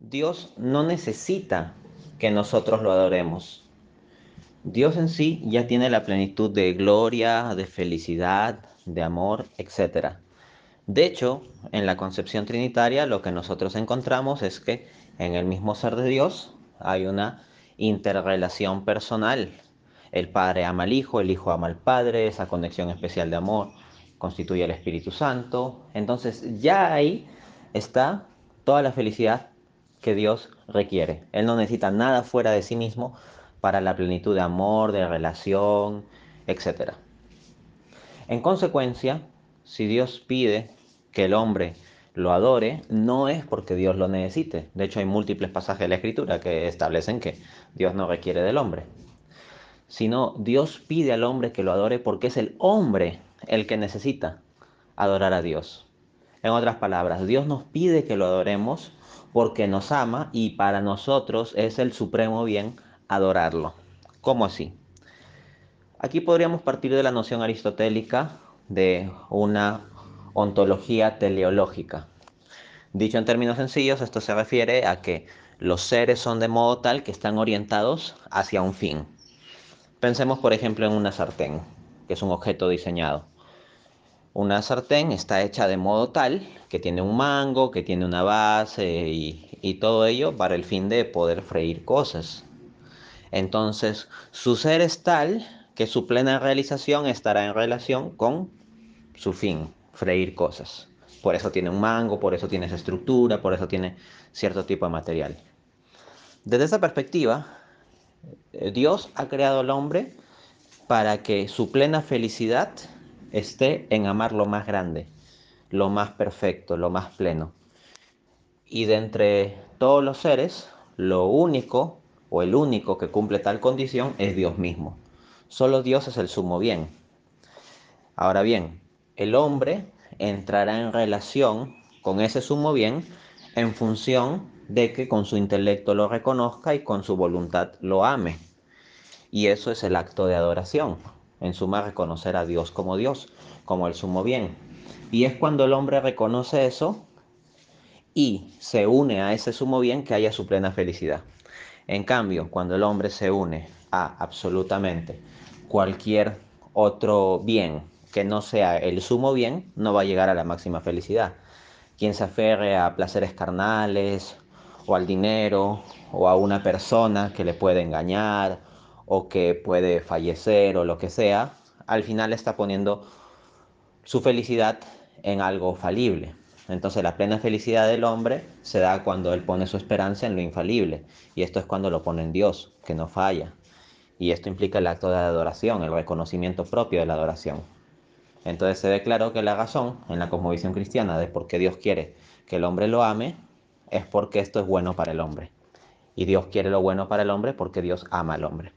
Dios no necesita que nosotros lo adoremos. Dios en sí ya tiene la plenitud de gloria, de felicidad, de amor, etc. De hecho, en la concepción trinitaria lo que nosotros encontramos es que en el mismo ser de Dios hay una interrelación personal. El Padre ama al Hijo, el Hijo ama al Padre, esa conexión especial de amor constituye el Espíritu Santo. Entonces ya ahí está toda la felicidad que Dios requiere. Él no necesita nada fuera de sí mismo para la plenitud de amor, de relación, etc. En consecuencia, si Dios pide que el hombre lo adore, no es porque Dios lo necesite. De hecho, hay múltiples pasajes de la Escritura que establecen que Dios no requiere del hombre. Sino Dios pide al hombre que lo adore porque es el hombre el que necesita adorar a Dios. En otras palabras, Dios nos pide que lo adoremos porque nos ama y para nosotros es el supremo bien adorarlo. ¿Cómo así? Aquí podríamos partir de la noción aristotélica de una ontología teleológica. Dicho en términos sencillos, esto se refiere a que los seres son de modo tal que están orientados hacia un fin. Pensemos, por ejemplo, en una sartén, que es un objeto diseñado. Una sartén está hecha de modo tal que tiene un mango, que tiene una base y, y todo ello para el fin de poder freír cosas. Entonces, su ser es tal que su plena realización estará en relación con su fin, freír cosas. Por eso tiene un mango, por eso tiene esa estructura, por eso tiene cierto tipo de material. Desde esa perspectiva, eh, Dios ha creado al hombre para que su plena felicidad esté en amar lo más grande, lo más perfecto, lo más pleno. Y de entre todos los seres, lo único o el único que cumple tal condición es Dios mismo. Solo Dios es el sumo bien. Ahora bien, el hombre entrará en relación con ese sumo bien en función de que con su intelecto lo reconozca y con su voluntad lo ame. Y eso es el acto de adoración. En suma, reconocer a Dios como Dios, como el sumo bien. Y es cuando el hombre reconoce eso y se une a ese sumo bien que haya su plena felicidad. En cambio, cuando el hombre se une a absolutamente cualquier otro bien que no sea el sumo bien, no va a llegar a la máxima felicidad. Quien se aferre a placeres carnales o al dinero o a una persona que le puede engañar o que puede fallecer o lo que sea, al final está poniendo su felicidad en algo falible. Entonces la plena felicidad del hombre se da cuando él pone su esperanza en lo infalible. Y esto es cuando lo pone en Dios, que no falla. Y esto implica el acto de adoración, el reconocimiento propio de la adoración. Entonces se ve claro que la razón en la cosmovisión cristiana de por qué Dios quiere que el hombre lo ame es porque esto es bueno para el hombre. Y Dios quiere lo bueno para el hombre porque Dios ama al hombre.